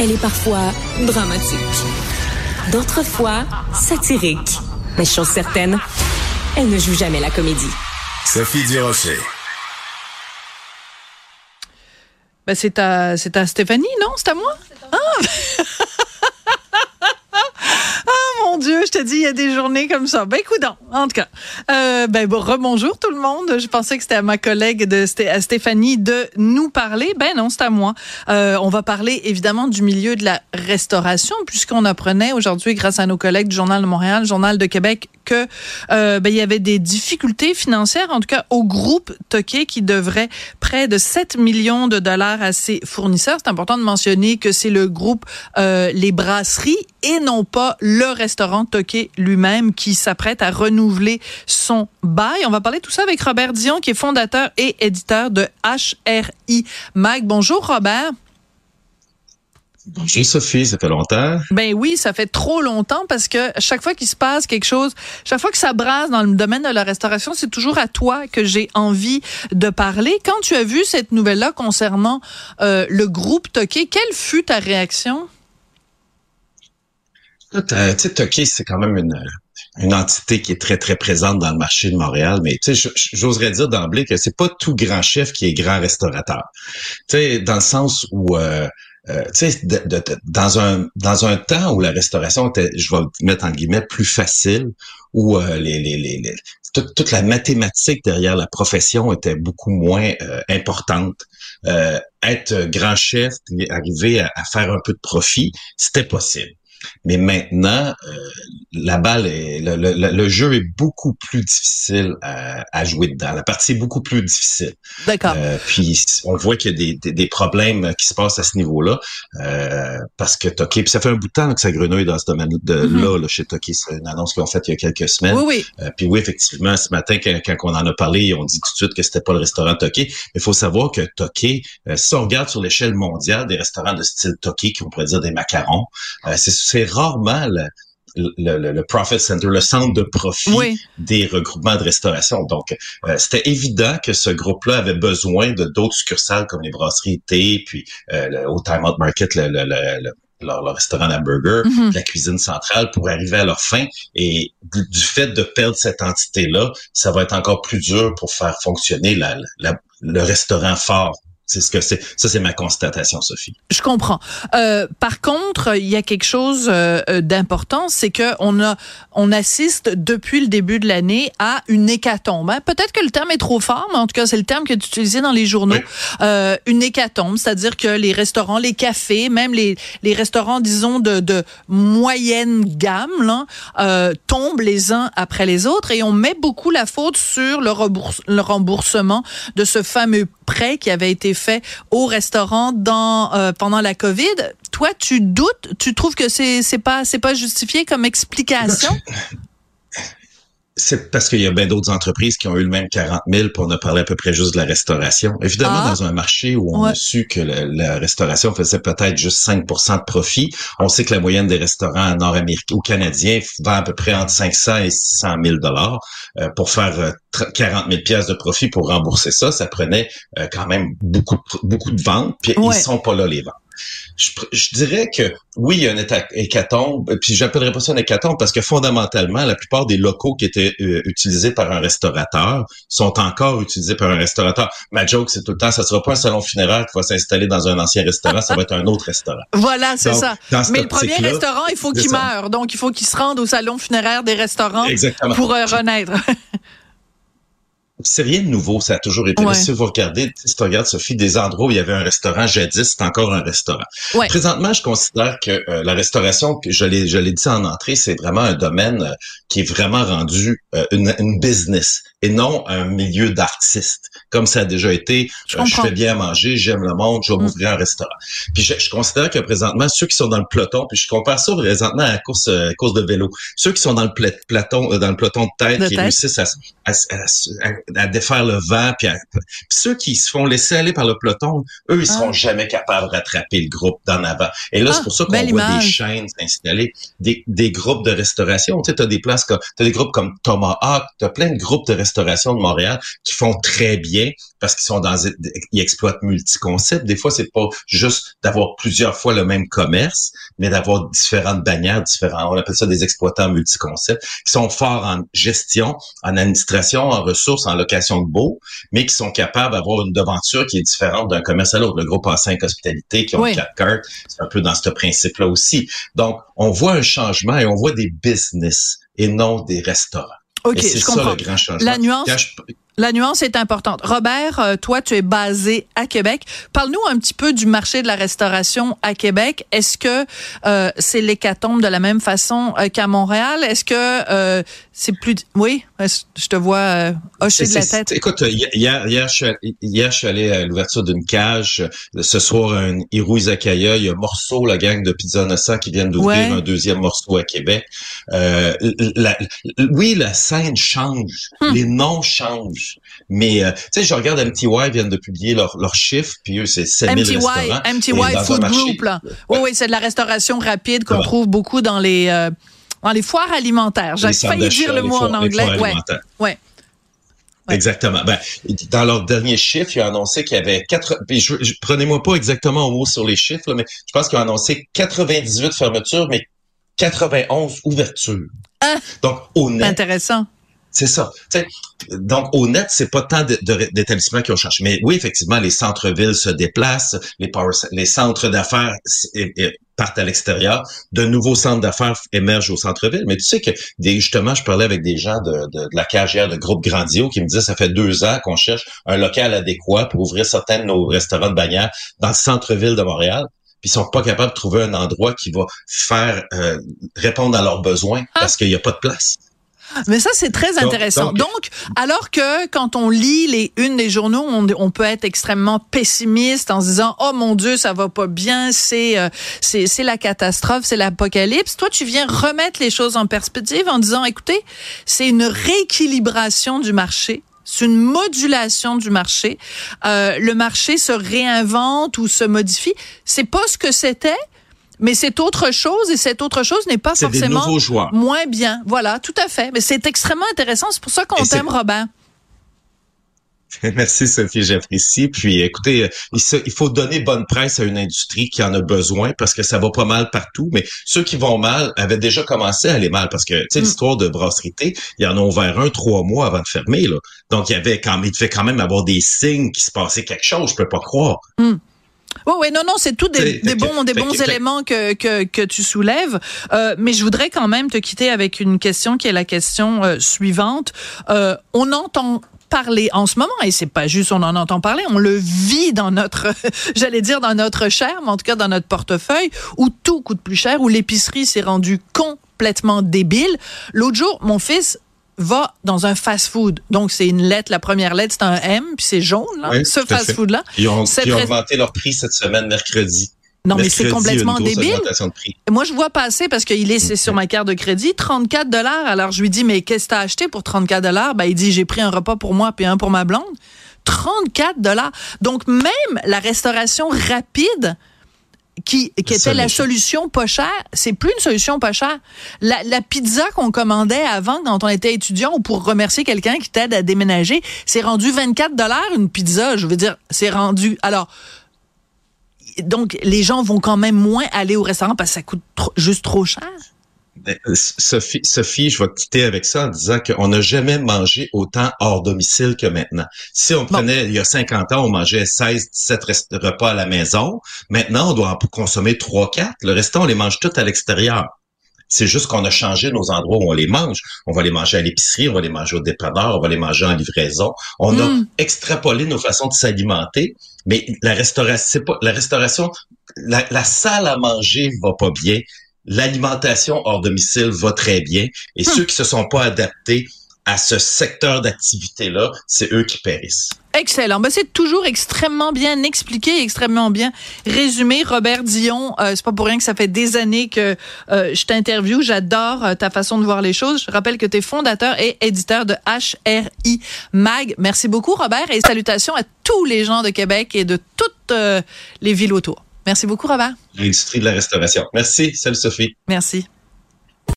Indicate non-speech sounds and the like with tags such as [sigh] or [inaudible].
Elle est parfois dramatique, d'autres fois satirique. Mais chose certaine, elle ne joue jamais la comédie. Sophie Durocher. Ben c'est à, c'est à Stéphanie, non? C'est à moi? Ah! [laughs] mon Dieu, je te dis, il y a des journées comme ça. Ben, écoute, en tout cas. Euh, ben, bon, rebonjour tout le monde. Je pensais que c'était à ma collègue de à Stéphanie de nous parler. Ben non, c'est à moi. Euh, on va parler évidemment du milieu de la restauration, puisqu'on apprenait aujourd'hui, grâce à nos collègues du Journal de Montréal, Journal de Québec, que euh, ben, il y avait des difficultés financières, en tout cas au groupe Toqué, qui devrait près de 7 millions de dollars à ses fournisseurs. C'est important de mentionner que c'est le groupe euh, Les Brasseries et non pas le restaurant Toqué lui-même qui s'apprête à renouveler son bail. On va parler de tout ça avec Robert Dion, qui est fondateur et éditeur de HRI Mag. Bonjour Robert. Bonjour Sophie, ça fait longtemps. Ben oui, ça fait trop longtemps parce que chaque fois qu'il se passe quelque chose, chaque fois que ça brasse dans le domaine de la restauration, c'est toujours à toi que j'ai envie de parler. Quand tu as vu cette nouvelle-là concernant euh, le groupe Toqué, quelle fut ta réaction? Tu sais, Toqué, c'est quand même une, une entité qui est très, très présente dans le marché de Montréal, mais tu sais, j'oserais dire d'emblée que c'est pas tout grand chef qui est grand restaurateur. Tu sais, dans le sens où... Euh, euh, tu sais, dans un dans un temps où la restauration était, je vais mettre en guillemets, plus facile, où euh, les, les, les, toute, la mathématique derrière la profession était beaucoup moins euh, importante. être grand chef, arriver à, faire un peu de profit, c'était possible. Mais maintenant, la balle est, le, le, jeu est beaucoup plus difficile à, jouer dedans. La partie est beaucoup plus difficile. D'accord. Euh, puis on voit qu'il y a des, des, problèmes qui se passent à ce niveau-là euh, parce que Toki, puis ça fait un bout de temps que ça grenouille dans ce domaine-là mm-hmm. là, chez Toki. C'est une annonce qu'ils ont faite il y a quelques semaines. Oui, oui. Euh, puis oui, effectivement, ce matin, quand, quand, on en a parlé, on dit tout de suite que c'était pas le restaurant Toki. Mais il faut savoir que Toki, si on regarde sur l'échelle mondiale des restaurants de style Toki, qui on pourrait dire des macarons, c'est c'est rarement le, le, profit center, le centre de profit des regroupements de restauration. Donc, euh, c'était évident que ce groupe-là avait besoin de d'autres succursales comme les brasseries thé, puis euh, au Time Out Market, le, le, leur, restaurant hamburger, mm-hmm. la cuisine centrale pour arriver à leur fin. Et du, fait de perdre cette entité-là, ça va être encore plus dur pour faire fonctionner la, le restaurant fort c'est ce que c'est. Ça, c'est ma constatation, Sophie. Je comprends. Euh, par contre, il y a quelque chose euh, euh, d'important, c'est que on a, on assiste depuis le début de l'année à une hécatombe. Hein. Peut-être que le terme est trop fort, mais en tout cas, c'est le terme que tu utilisais dans les journaux. Euh, une hécatombe, c'est-à-dire que les restaurants, les cafés, même les, les restaurants, disons de, de moyenne gamme, là, euh, tombent les uns après les autres, et on met beaucoup la faute sur le, le remboursement de ce fameux prêt qui avait été fait au restaurant dans euh, pendant la Covid. Toi, tu doutes, tu trouves que c'est c'est pas c'est pas justifié comme explication? C'est parce qu'il y a bien d'autres entreprises qui ont eu le même 40 000 pour ne parler à peu près juste de la restauration. Évidemment, ah. dans un marché où on a su que la, restauration faisait peut-être juste 5% de profit, on sait que la moyenne des restaurants nord-américains ou canadiens vend à peu près entre 500 et 600 000 dollars euh, pour faire 40 000 pièces de profit pour rembourser ça. Ça prenait euh, quand même beaucoup beaucoup de ventes, puis ils sont pas là les ventes je, dirais que oui, il y a un hécatombe, puis j'appellerais pas ça un hécatombe parce que fondamentalement, la plupart des locaux qui étaient euh, utilisés par un restaurateur sont encore utilisés par un restaurateur. Ma joke, c'est tout le temps, ça sera pas un salon funéraire qui va s'installer dans un ancien restaurant, ça va être un autre restaurant. [laughs] Voilà, c'est ça. Mais le premier restaurant, il faut qu'il meure, donc il faut qu'il se rende au salon funéraire des restaurants pour euh, renaître. [laughs] c'est rien de nouveau, ça a toujours été. Si vous regardez, si tu regardes, Sophie, des endroits où il y avait un restaurant jadis, c'est encore un restaurant. Présentement, je considère que euh, la restauration, je l'ai, je l'ai dit en entrée, c'est vraiment un domaine euh, qui est vraiment rendu euh, une, une, business et non un milieu d'artistes. Comme ça a déjà été, je, fais bien à manger, j'aime le monde, je vais mm. m'ouvrir un restaurant. Puis je, je, considère que présentement, ceux qui sont dans le peloton, puis je compare ça présentement à la course, course de vélo, ceux qui sont dans le peloton, dans le peloton de tête, qui réussissent à, à, à à défaire le vent. Puis, ceux qui se font laisser aller par le peloton, eux, ils seront ah. jamais capables de rattraper le groupe d'en avant. Et là, c'est ah, pour ça qu'on voit des chaînes s'installer, des, des groupes de restauration. Tu sais, as des places comme, t'as des groupes comme Tomahawk, as plein de groupes de restauration de Montréal qui font très bien, parce qu'ils sont dans, ils exploitent multi-concepts. Des fois, c'est pas juste d'avoir plusieurs fois le même commerce, mais d'avoir différentes bannières, différents, on appelle ça des exploitants multi-concepts, qui sont forts en gestion, en administration, en ressources, en location de beaux, mais qui sont capables d'avoir une devanture qui est différente d'un commerce à l'autre. Le groupe A5 Hospitalité qui ont quatre cartes, c'est un peu dans ce principe-là aussi. Donc, on voit un changement et on voit des business et non des restaurants. OK, je comprends. le grand changement. La nuance, la nuance est importante. Robert, euh, toi, tu es basé à Québec. Parle-nous un petit peu du marché de la restauration à Québec. Est-ce que euh, c'est l'hécatombe de la même façon euh, qu'à Montréal? Est-ce que c'est plus... Oui, je te vois hocher de la tête. Écoute, hier, hier, je suis allé à l'ouverture d'une cage. Ce soir, un Hirou Izakaya. Il y a Morceau, la gang de Pizza Innocent qui viennent d'ouvrir un deuxième morceau à Québec. oui, la scène change. Hmm. Les noms changent. Mais, euh, tu sais, je regarde MTY viennent de publier leurs leur chiffres, puis eux, c'est 7000 MTY, restaurants. MTY Food Group, là. Oui, oui, c'est de la restauration rapide qu'on trouve beaucoup dans les, euh, dans les foires alimentaires. J'ai failli dire le mot en anglais. Ouais. ouais. Exactement. Ben, dans leur dernier chiffre, ils ont annoncé qu'il y avait quatre. prenez-moi pas exactement au mot sur les chiffres, mais je pense qu'ils ont annoncé 98 fermetures, mais 91 ouvertures. Ah, Donc, au net. Intéressant. C'est ça. donc, au net, c'est pas tant d'établissements qui ont changé. Mais oui, effectivement, les centres-villes se déplacent, les, les centres d'affaires partent à l'extérieur, de nouveaux centres d'affaires émergent au centre-ville. Mais tu sais que justement, je parlais avec des gens de, la cagère de groupe Grandio qui me disaient ça fait deux ans qu'on cherche un local adéquat pour ouvrir certains de nos restaurants de bannière dans le centre-ville de Montréal puis ils sont pas capables de trouver un endroit qui va faire euh, répondre à leurs besoins ah. parce qu'il n'y a pas de place. Mais ça, c'est très intéressant. Donc, alors que quand on lit les unes des journaux, on, peut être extrêmement pessimiste en se disant, oh mon Dieu, ça va pas bien, c'est euh, c'est la catastrophe, c'est l'apocalypse. Toi, tu viens remettre les choses en perspective en disant, écoutez, c'est une rééquilibration du marché. C'est une modulation du marché. Euh, le marché se réinvente ou se modifie. C'est pas ce que c'était, mais c'est autre chose et cette autre chose n'est pas forcément moins bien. Voilà, tout à fait. Mais c'est extrêmement intéressant. C'est pour ça qu'on t'aime, Robin. [laughs] Merci Sophie, j'apprécie. Puis écoutez, il faut donner bonne presse à une industrie qui en a besoin parce que ça va pas mal partout. Mais ceux qui vont mal avaient déjà commencé à aller mal parce que tu sais mm. l'histoire de brasserie il y en a ouvert un trois mois avant de fermer là. Donc il y avait quand il devait quand même avoir des signes qui se passait quelque chose. Je peux pas croire. Mm. Oui, oui, non, non, c'est tout des, bons, des bons éléments que, que, que tu soulèves. Euh, mais je voudrais quand même te quitter avec une question qui est la question euh, suivante. Euh, on entend parler en ce moment, et c'est pas juste on en entend parler, on le vit dans notre, [laughs] j'allais dire dans notre chair, mais en tout cas dans notre portefeuille, où tout coûte plus cher, où l'épicerie s'est rendue complètement débile. L'autre jour, mon fils va dans un fast-food. Donc, c'est une lettre, la première lettre, c'est un M, puis c'est jaune, là, ce fast-food-là. Ils ont, augmenté leur prix cette semaine, mercredi. Non, mais c'est complètement débile. Moi, je vois passer parce qu'il est, sur ma carte de crédit, 34 dollars. Alors, je lui dis, mais qu'est-ce que t'as acheté pour 34 dollars? Ben, il dit, j'ai pris un repas pour moi puis un pour ma blonde. 34 dollars. Donc, même la restauration rapide, qui, qui était la solution pas chère, c'est plus une solution pas chère. La, la pizza qu'on commandait avant quand on était étudiant ou pour remercier quelqu'un qui t'aide à déménager, c'est rendu 24 dollars une pizza. Je veux dire, c'est rendu. Alors, donc les gens vont quand même moins aller au restaurant parce que ça coûte juste trop cher. Ben, euh, Sophie, Sophie, je vais quitter avec ça en disant qu'on n'a jamais mangé autant hors domicile que maintenant. Si on prenait, il y a 50 ans, on mangeait 16, 17 repas à la maison. Maintenant, on doit en consommer 3, 4. Le restant, on les mange tout à l'extérieur. C'est juste qu'on a changé nos endroits où on les mange. On va les manger à l'épicerie, on va les manger au dépanneur, on va les manger en livraison. On a mm. extrapolé nos façons de s'alimenter, mais la restauration, c'est pas la restauration, la, la salle à manger va pas bien l'alimentation hors domicile va très bien et hmm. ceux qui se sont pas adaptés à ce secteur d'activité-là, c'est eux qui périssent. Excellent. Ben, c'est toujours extrêmement bien expliqué, extrêmement bien résumé. Robert Dion, euh, c'est pas pour rien que ça fait des années que euh, je t'interviewe. J'adore euh, ta façon de voir les choses. Je rappelle que tu es fondateur et éditeur de HRI Mag. Merci beaucoup, Robert, et salutations à tous les gens de Québec et de toutes les villes autour. Merci beaucoup, Robert. L'industrie de la restauration. Merci. Salut, Sophie. Merci.